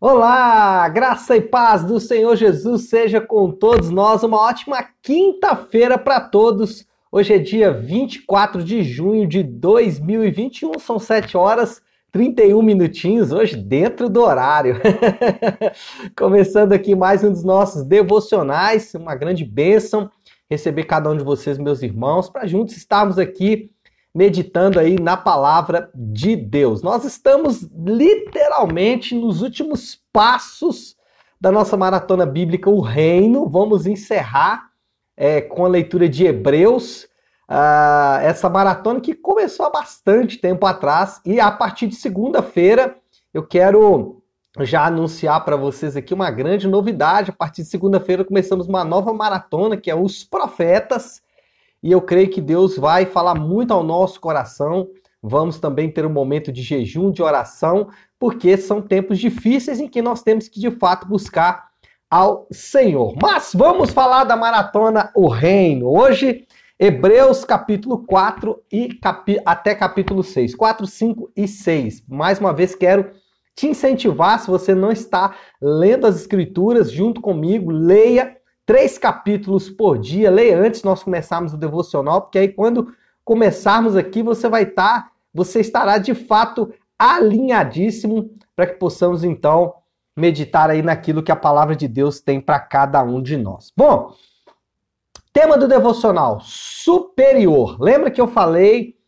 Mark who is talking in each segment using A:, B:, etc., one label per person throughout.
A: Olá, graça e paz do Senhor Jesus seja com todos nós. Uma ótima quinta-feira para todos. Hoje é dia 24 de junho de 2021, são 7 horas 31 minutinhos, hoje dentro do horário. Começando aqui mais um dos nossos devocionais, uma grande bênção receber cada um de vocês, meus irmãos, para juntos estarmos aqui meditando aí na palavra de Deus. Nós estamos literalmente nos últimos passos da nossa maratona bíblica, o Reino. Vamos encerrar é, com a leitura de Hebreus, uh, essa maratona que começou há bastante tempo atrás e a partir de segunda-feira eu quero já anunciar para vocês aqui uma grande novidade. A partir de segunda-feira começamos uma nova maratona que é os profetas e eu creio que Deus vai falar muito ao nosso coração. Vamos também ter um momento de jejum, de oração, porque são tempos difíceis em que nós temos que de fato buscar ao Senhor. Mas vamos falar da maratona O Reino. Hoje, Hebreus capítulo 4 e capi até capítulo 6. 4, 5 e 6. Mais uma vez quero te incentivar, se você não está lendo as escrituras junto comigo, leia três capítulos por dia. Leia antes nós começarmos o devocional, porque aí quando começarmos aqui, você vai estar, tá, você estará de fato alinhadíssimo para que possamos então meditar aí naquilo que a palavra de Deus tem para cada um de nós. Bom, tema do devocional, superior. Lembra que eu falei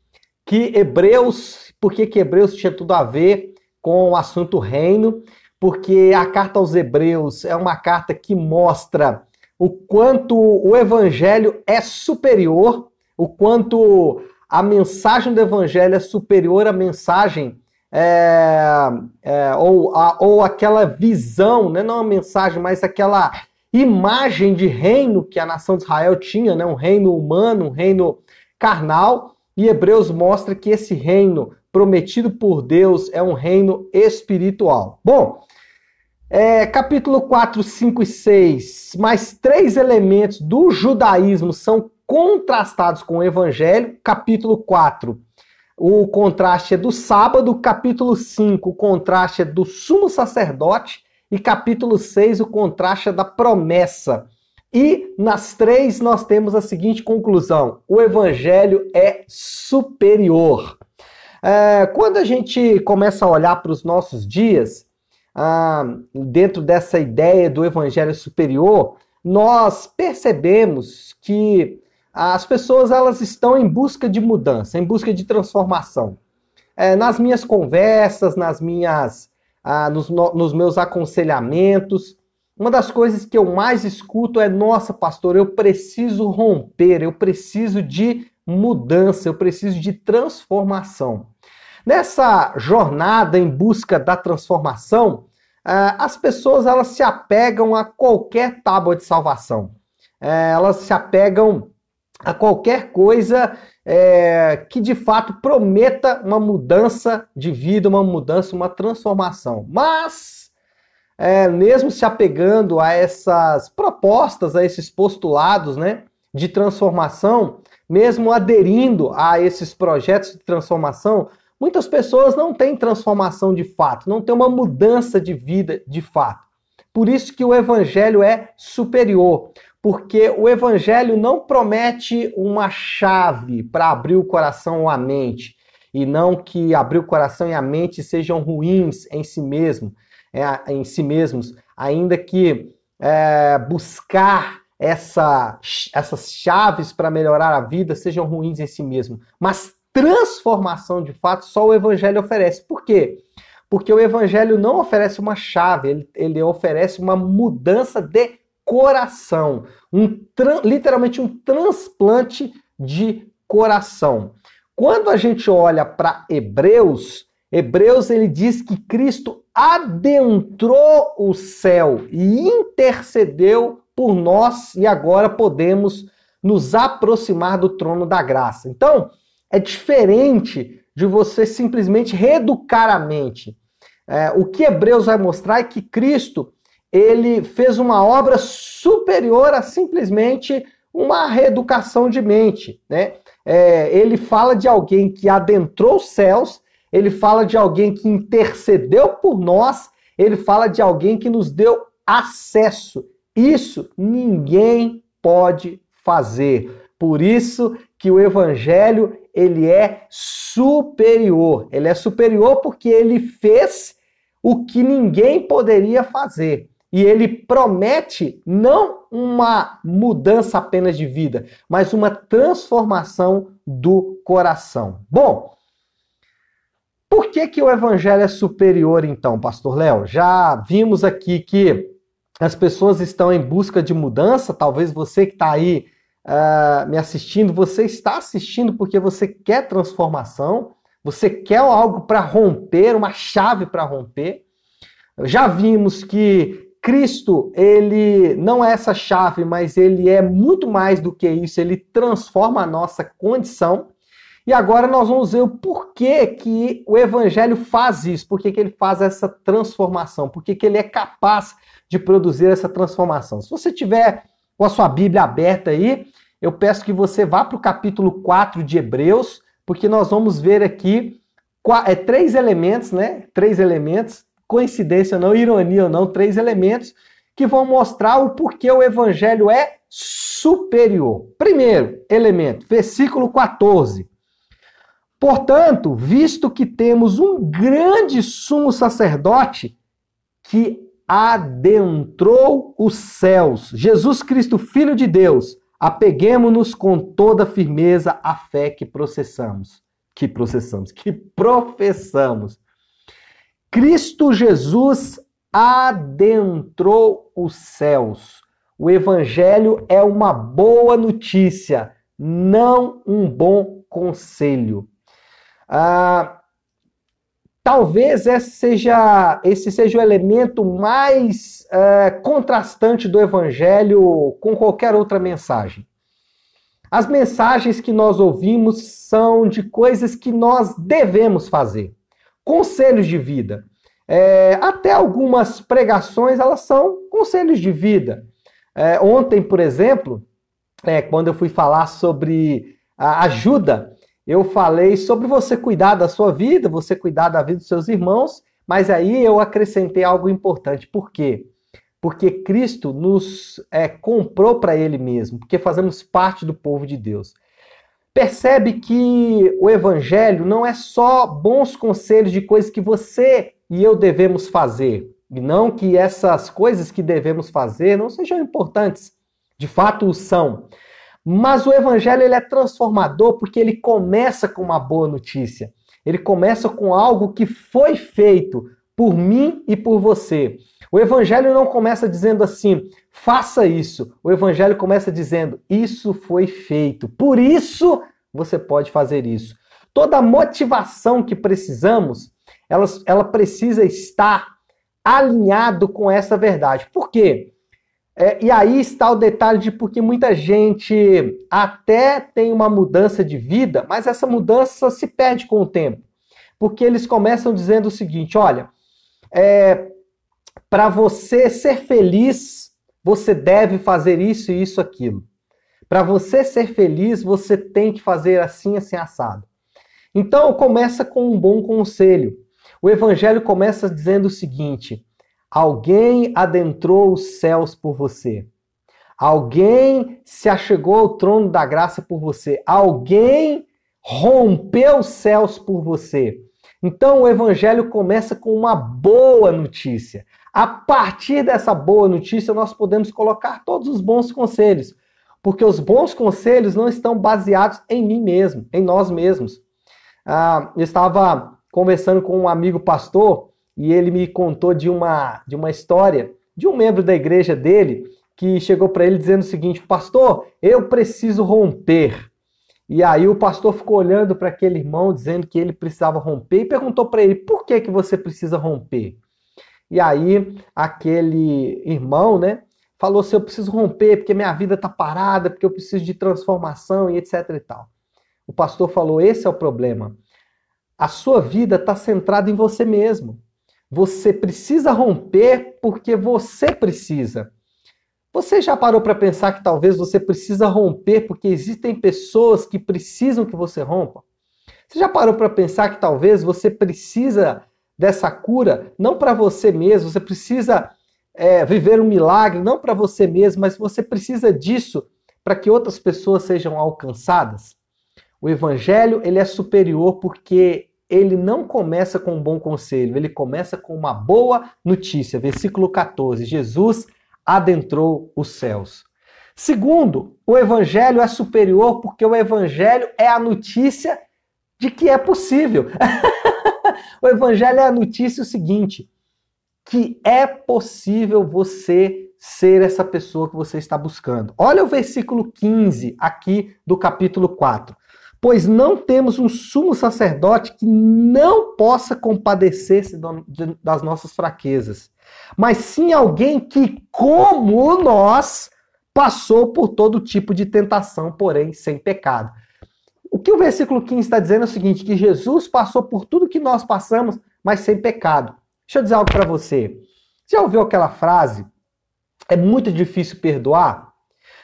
A: que Hebreus, por que Hebreus tinha tudo a ver com o assunto reino? Porque a carta aos Hebreus é uma carta que mostra o quanto o evangelho é superior, o quanto a mensagem do evangelho é superior à mensagem é, é, ou, a, ou aquela visão, né? não a mensagem, mas aquela imagem de reino que a nação de Israel tinha, né? um reino humano, um reino carnal, e Hebreus mostra que esse reino prometido por Deus é um reino espiritual. Bom, é, capítulo 4, 5 e 6, mais três elementos do judaísmo são contrastados com o evangelho. Capítulo 4, o contraste é do sábado. Capítulo 5, o contraste é do sumo sacerdote. E capítulo 6, o contraste é da promessa. E nas três nós temos a seguinte conclusão: o evangelho é superior. É, quando a gente começa a olhar para os nossos dias, ah, dentro dessa ideia do evangelho superior, nós percebemos que as pessoas elas estão em busca de mudança, em busca de transformação. É, nas minhas conversas, nas minhas, ah, nos, no, nos meus aconselhamentos, uma das coisas que eu mais escuto é: nossa, pastor, eu preciso romper, eu preciso de mudança, eu preciso de transformação. Nessa jornada em busca da transformação, eh, as pessoas elas se apegam a qualquer tábua de salvação. Eh, elas se apegam a qualquer coisa é, que de fato prometa uma mudança de vida, uma mudança, uma transformação. Mas, é, mesmo se apegando a essas propostas, a esses postulados né, de transformação, mesmo aderindo a esses projetos de transformação, Muitas pessoas não têm transformação de fato, não têm uma mudança de vida de fato. Por isso que o evangelho é superior, porque o evangelho não promete uma chave para abrir o coração ou a mente, e não que abrir o coração e a mente sejam ruins em si mesmo, é, em si mesmos, ainda que é, buscar essa, essas chaves para melhorar a vida sejam ruins em si mesmo, mas transformação de fato só o Evangelho oferece. Por quê? Porque o Evangelho não oferece uma chave, ele, ele oferece uma mudança de coração, um literalmente um transplante de coração. Quando a gente olha para Hebreus, Hebreus ele diz que Cristo adentrou o céu e intercedeu por nós e agora podemos nos aproximar do trono da graça. Então, é diferente de você simplesmente reeducar a mente. É, o que Hebreus vai mostrar é que Cristo ele fez uma obra superior a simplesmente uma reeducação de mente. Né? É, ele fala de alguém que adentrou os céus, ele fala de alguém que intercedeu por nós, ele fala de alguém que nos deu acesso. Isso ninguém pode fazer. Por isso que o evangelho ele é superior. Ele é superior porque ele fez o que ninguém poderia fazer. E ele promete não uma mudança apenas de vida, mas uma transformação do coração. Bom, por que, que o evangelho é superior então, pastor Léo? Já vimos aqui que as pessoas estão em busca de mudança, talvez você que está aí uh, me assistindo, você está assistindo porque você quer transformação, você quer algo para romper, uma chave para romper. Já vimos que Cristo, ele não é essa chave, mas ele é muito mais do que isso, ele transforma a nossa condição. E agora nós vamos ver o porquê que o evangelho faz isso, porquê que ele faz essa transformação, porquê que ele é capaz de produzir essa transformação. Se você tiver com a sua Bíblia aberta aí, eu peço que você vá para o capítulo 4 de Hebreus, porque nós vamos ver aqui é, três elementos, né? Três elementos coincidência ou não, ironia ou não, três elementos que vão mostrar o porquê o evangelho é superior. Primeiro elemento, versículo 14. Portanto, visto que temos um grande sumo sacerdote que adentrou os céus, Jesus Cristo, Filho de Deus, apeguemos-nos com toda firmeza à fé que processamos, que processamos, que professamos. Cristo Jesus adentrou os céus. O evangelho é uma boa notícia, não um bom conselho. Ah, talvez esse seja, esse seja o elemento mais é, contrastante do evangelho com qualquer outra mensagem. As mensagens que nós ouvimos são de coisas que nós devemos fazer conselhos de vida. É, até algumas pregações elas são conselhos de vida. É, ontem, por exemplo, é, quando eu fui falar sobre a ajuda, eu falei sobre você cuidar da sua vida, você cuidar da vida dos seus irmãos, mas aí eu acrescentei algo importante. Por quê? Porque Cristo nos é, comprou para Ele mesmo, porque fazemos parte do povo de Deus percebe que o evangelho não é só bons conselhos de coisas que você e eu devemos fazer, e não que essas coisas que devemos fazer não sejam importantes, de fato são. Mas o evangelho ele é transformador porque ele começa com uma boa notícia. Ele começa com algo que foi feito por mim e por você. O evangelho não começa dizendo assim: faça isso. O evangelho começa dizendo: isso foi feito. Por isso você pode fazer isso. Toda a motivação que precisamos, ela, ela precisa estar alinhado com essa verdade. Por quê? É, e aí está o detalhe de porque muita gente até tem uma mudança de vida, mas essa mudança se perde com o tempo. Porque eles começam dizendo o seguinte: olha, é, para você ser feliz, você deve fazer isso e isso, aquilo. Para você ser feliz, você tem que fazer assim, assim, assado. Então, começa com um bom conselho. O evangelho começa dizendo o seguinte: alguém adentrou os céus por você. Alguém se achegou ao trono da graça por você. Alguém rompeu os céus por você. Então o evangelho começa com uma boa notícia. A partir dessa boa notícia, nós podemos colocar todos os bons conselhos. Porque os bons conselhos não estão baseados em mim mesmo, em nós mesmos. Ah, eu estava conversando com um amigo pastor e ele me contou de uma, de uma história de um membro da igreja dele que chegou para ele dizendo o seguinte: Pastor, eu preciso romper. E aí o pastor ficou olhando para aquele irmão dizendo que ele precisava romper e perguntou para ele: Por que que você precisa romper? E aí aquele irmão, né, falou assim: eu preciso romper porque minha vida está parada, porque eu preciso de transformação e etc e tal. O pastor falou: esse é o problema. A sua vida está centrada em você mesmo. Você precisa romper porque você precisa. Você já parou para pensar que talvez você precisa romper porque existem pessoas que precisam que você rompa? Você já parou para pensar que talvez você precisa dessa cura, não para você mesmo, você precisa é, viver um milagre, não para você mesmo, mas você precisa disso para que outras pessoas sejam alcançadas. O evangelho ele é superior porque ele não começa com um bom conselho, ele começa com uma boa notícia. Versículo 14: Jesus adentrou os céus. Segundo, o evangelho é superior porque o evangelho é a notícia de que é possível. o evangelho é a notícia o seguinte: que é possível você ser essa pessoa que você está buscando. Olha o versículo 15 aqui do capítulo 4. Pois não temos um sumo sacerdote que não possa compadecer-se das nossas fraquezas, mas sim alguém que, como nós, passou por todo tipo de tentação, porém sem pecado. O que o versículo 15 está dizendo é o seguinte: que Jesus passou por tudo que nós passamos, mas sem pecado. Deixa eu dizer algo para você. Já ouviu aquela frase? É muito difícil perdoar?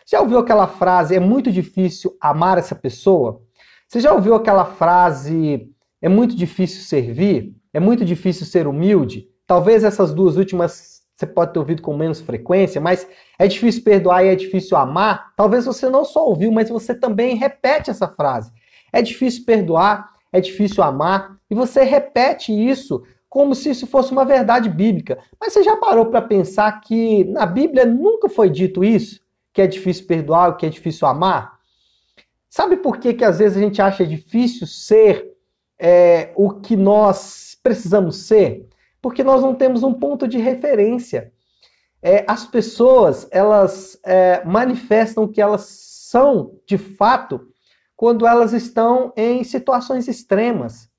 A: Já ouviu aquela frase? É muito difícil amar essa pessoa? Você já ouviu aquela frase? É muito difícil servir? É muito difícil ser humilde? Talvez essas duas últimas você pode ter ouvido com menos frequência, mas é difícil perdoar e é difícil amar. Talvez você não só ouviu, mas você também repete essa frase. É difícil perdoar, é difícil amar, e você repete isso como se isso fosse uma verdade bíblica. Mas você já parou para pensar que na Bíblia nunca foi dito isso? Que é difícil perdoar, que é difícil amar? Sabe por que, que às vezes a gente acha difícil ser é, o que nós precisamos ser? porque nós não temos um ponto de referência. É, as pessoas, elas é, manifestam que elas são, de fato, quando elas estão em situações extremas.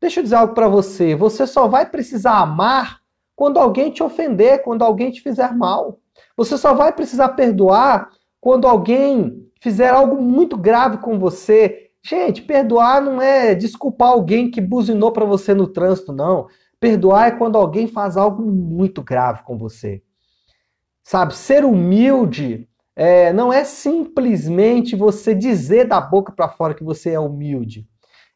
A: Deixa eu dizer algo para você. Você só vai precisar amar quando alguém te ofender, quando alguém te fizer mal. Você só vai precisar perdoar quando alguém fizer algo muito grave com você. Gente, perdoar não é desculpar alguém que buzinou para você no trânsito, não. Perdoar é quando alguém faz algo muito grave com você. Sabe, ser humilde é, não é simplesmente você dizer da boca para fora que você é humilde.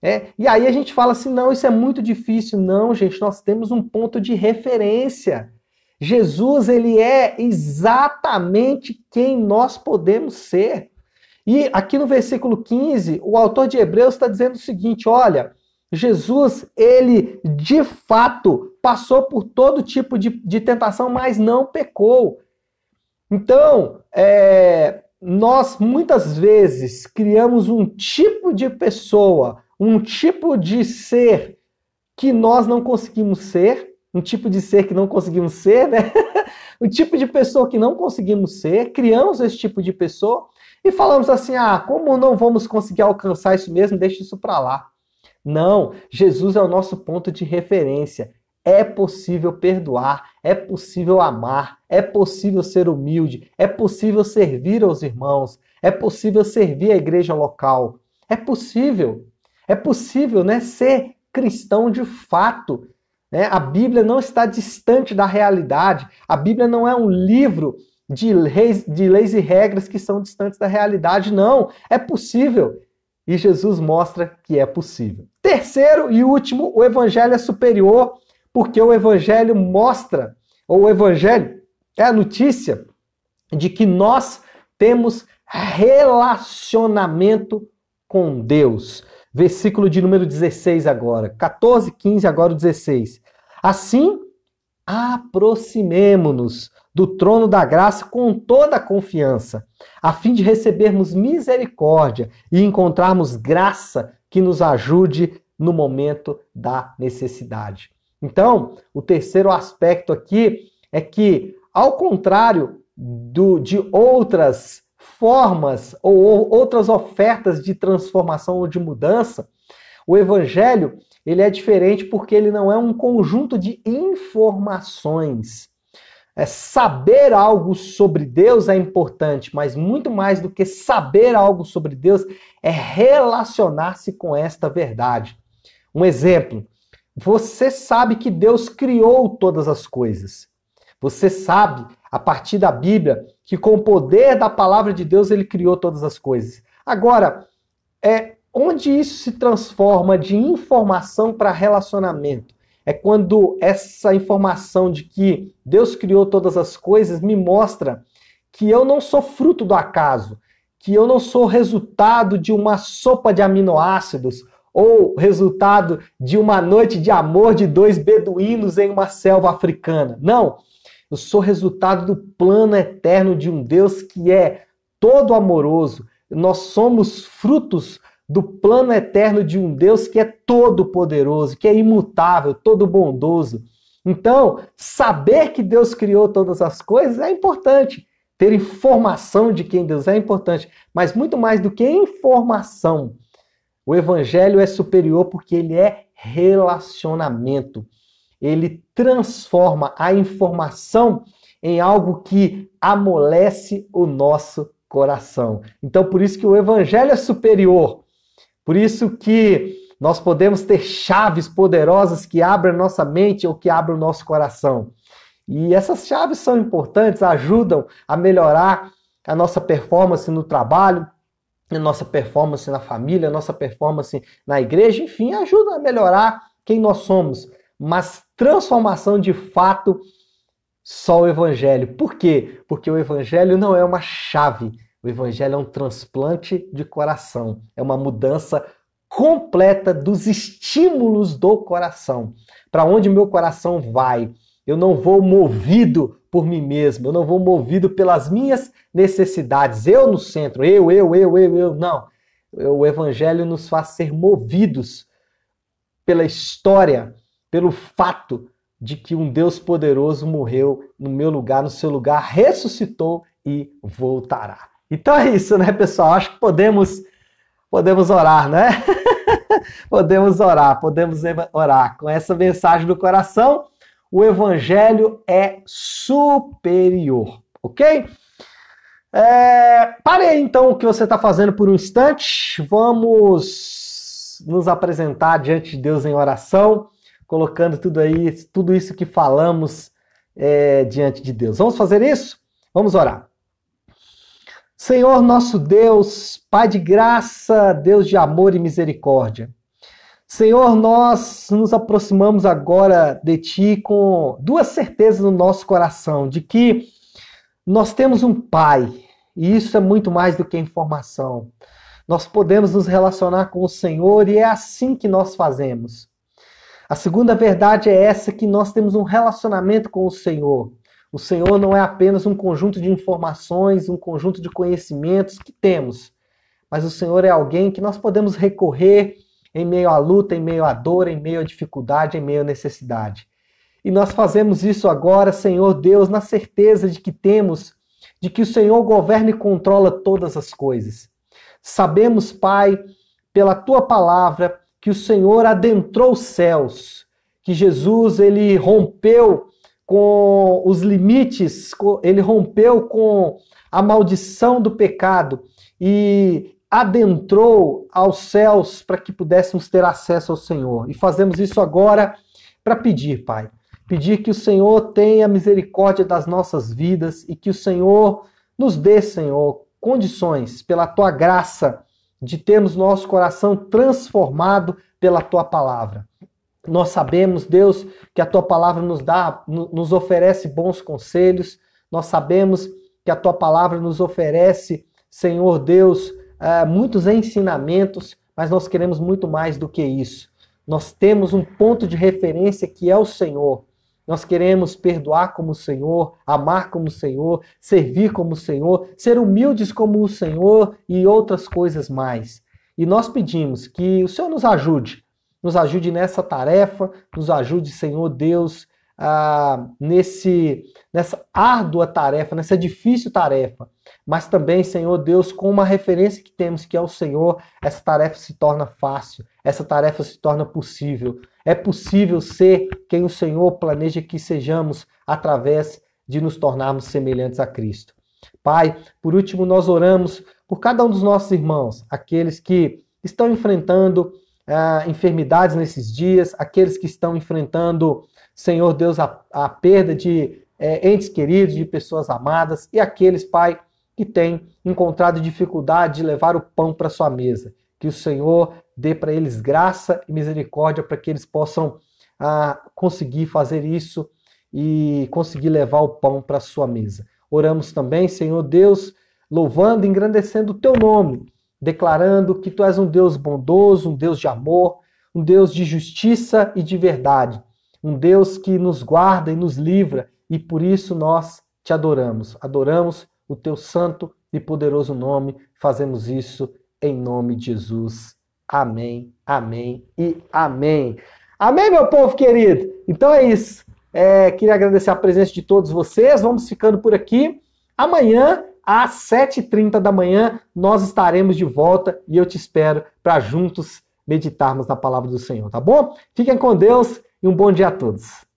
A: É, e aí a gente fala assim: não, isso é muito difícil. Não, gente, nós temos um ponto de referência. Jesus, ele é exatamente quem nós podemos ser. E aqui no versículo 15, o autor de Hebreus está dizendo o seguinte: olha, Jesus, ele de fato passou por todo tipo de, de tentação, mas não pecou. Então, é, nós muitas vezes criamos um tipo de pessoa, um tipo de ser que nós não conseguimos ser, um tipo de ser que não conseguimos ser, né? um tipo de pessoa que não conseguimos ser, criamos esse tipo de pessoa e falamos assim: ah, como não vamos conseguir alcançar isso mesmo, deixa isso para lá. Não, Jesus é o nosso ponto de referência. É possível perdoar, é possível amar, é possível ser humilde, é possível servir aos irmãos, é possível servir a igreja local. É possível. É possível, né, ser cristão de fato. Né? A Bíblia não está distante da realidade. A Bíblia não é um livro de leis, de leis e regras que são distantes da realidade, não. É possível. E Jesus mostra que é possível. Terceiro e último, o evangelho é superior, porque o evangelho mostra, ou o evangelho é a notícia de que nós temos relacionamento com Deus. Versículo de número 16 agora. 14, 15, agora o 16. Assim, aproximemo-nos do trono da graça com toda a confiança, a fim de recebermos misericórdia e encontrarmos graça que nos ajude no momento da necessidade. Então, o terceiro aspecto aqui é que, ao contrário do, de outras formas ou outras ofertas de transformação ou de mudança, o evangelho ele é diferente porque ele não é um conjunto de informações é, saber algo sobre Deus é importante, mas muito mais do que saber algo sobre Deus é relacionar-se com esta verdade. Um exemplo: você sabe que Deus criou todas as coisas. Você sabe, a partir da Bíblia, que com o poder da palavra de Deus ele criou todas as coisas. Agora, é onde isso se transforma de informação para relacionamento? é quando essa informação de que Deus criou todas as coisas me mostra que eu não sou fruto do acaso, que eu não sou resultado de uma sopa de aminoácidos ou resultado de uma noite de amor de dois beduínos em uma selva africana. Não, eu sou resultado do plano eterno de um Deus que é todo amoroso. Nós somos frutos do plano eterno de um Deus que é todo poderoso, que é imutável, todo bondoso. Então, saber que Deus criou todas as coisas é importante. Ter informação de quem Deus é importante, mas muito mais do que informação. O evangelho é superior porque ele é relacionamento. Ele transforma a informação em algo que amolece o nosso coração. Então, por isso que o evangelho é superior. Por isso que nós podemos ter chaves poderosas que abrem nossa mente ou que abrem o nosso coração. E essas chaves são importantes, ajudam a melhorar a nossa performance no trabalho, a nossa performance na família, a nossa performance na igreja, enfim, ajudam a melhorar quem nós somos. Mas transformação de fato, só o Evangelho. Por quê? Porque o Evangelho não é uma chave, o Evangelho é um transplante de coração, é uma mudança completa dos estímulos do coração. Para onde meu coração vai? Eu não vou movido por mim mesmo, eu não vou movido pelas minhas necessidades, eu no centro, eu, eu, eu, eu, eu. Não. O Evangelho nos faz ser movidos pela história, pelo fato de que um Deus poderoso morreu no meu lugar, no seu lugar, ressuscitou e voltará. Então é isso, né, pessoal? Acho que podemos podemos orar, né? podemos orar, podemos orar com essa mensagem do coração o evangelho é superior, ok? É, pare aí então o que você está fazendo por um instante. Vamos nos apresentar diante de Deus em oração, colocando tudo aí, tudo isso que falamos é, diante de Deus. Vamos fazer isso? Vamos orar. Senhor nosso Deus, Pai de graça, Deus de amor e misericórdia. Senhor, nós nos aproximamos agora de Ti com duas certezas no nosso coração: de que nós temos um Pai, e isso é muito mais do que informação. Nós podemos nos relacionar com o Senhor e é assim que nós fazemos. A segunda verdade é essa: que nós temos um relacionamento com o Senhor. O Senhor não é apenas um conjunto de informações, um conjunto de conhecimentos que temos, mas o Senhor é alguém que nós podemos recorrer em meio à luta, em meio à dor, em meio à dificuldade, em meio à necessidade. E nós fazemos isso agora, Senhor Deus, na certeza de que temos, de que o Senhor governa e controla todas as coisas. Sabemos, Pai, pela tua palavra, que o Senhor adentrou os céus, que Jesus ele rompeu com os limites, ele rompeu com a maldição do pecado e adentrou aos céus para que pudéssemos ter acesso ao Senhor. E fazemos isso agora para pedir, Pai. Pedir que o Senhor tenha misericórdia das nossas vidas e que o Senhor nos dê, Senhor, condições, pela tua graça, de termos nosso coração transformado pela tua palavra. Nós sabemos, Deus, que a tua palavra nos dá, nos oferece bons conselhos. Nós sabemos que a tua palavra nos oferece, Senhor Deus, uh, muitos ensinamentos, mas nós queremos muito mais do que isso. Nós temos um ponto de referência que é o Senhor. Nós queremos perdoar como o Senhor, amar como o Senhor, servir como o Senhor, ser humildes como o Senhor e outras coisas mais. E nós pedimos que o Senhor nos ajude, nos ajude nessa tarefa, nos ajude, Senhor Deus, ah, nesse, nessa árdua tarefa, nessa difícil tarefa. Mas também, Senhor Deus, com uma referência que temos, que é o Senhor, essa tarefa se torna fácil, essa tarefa se torna possível. É possível ser quem o Senhor planeja que sejamos através de nos tornarmos semelhantes a Cristo. Pai, por último, nós oramos por cada um dos nossos irmãos, aqueles que estão enfrentando ah, enfermidades nesses dias, aqueles que estão enfrentando Senhor Deus, a, a perda de é, entes queridos, de pessoas amadas e aqueles, Pai, que têm encontrado dificuldade de levar o pão para sua mesa. Que o Senhor dê para eles graça e misericórdia para que eles possam a conseguir fazer isso e conseguir levar o pão para a sua mesa. Oramos também, Senhor Deus, louvando e engrandecendo o teu nome, declarando que tu és um Deus bondoso, um Deus de amor, um Deus de justiça e de verdade, um Deus que nos guarda e nos livra, e por isso nós te adoramos. Adoramos o teu santo e poderoso nome, fazemos isso em nome de Jesus. Amém, amém e amém. Amém, meu povo querido? Então é isso. É, queria agradecer a presença de todos vocês. Vamos ficando por aqui. Amanhã, às 7h30 da manhã, nós estaremos de volta e eu te espero para juntos meditarmos na palavra do Senhor, tá bom? Fiquem com Deus e um bom dia a todos.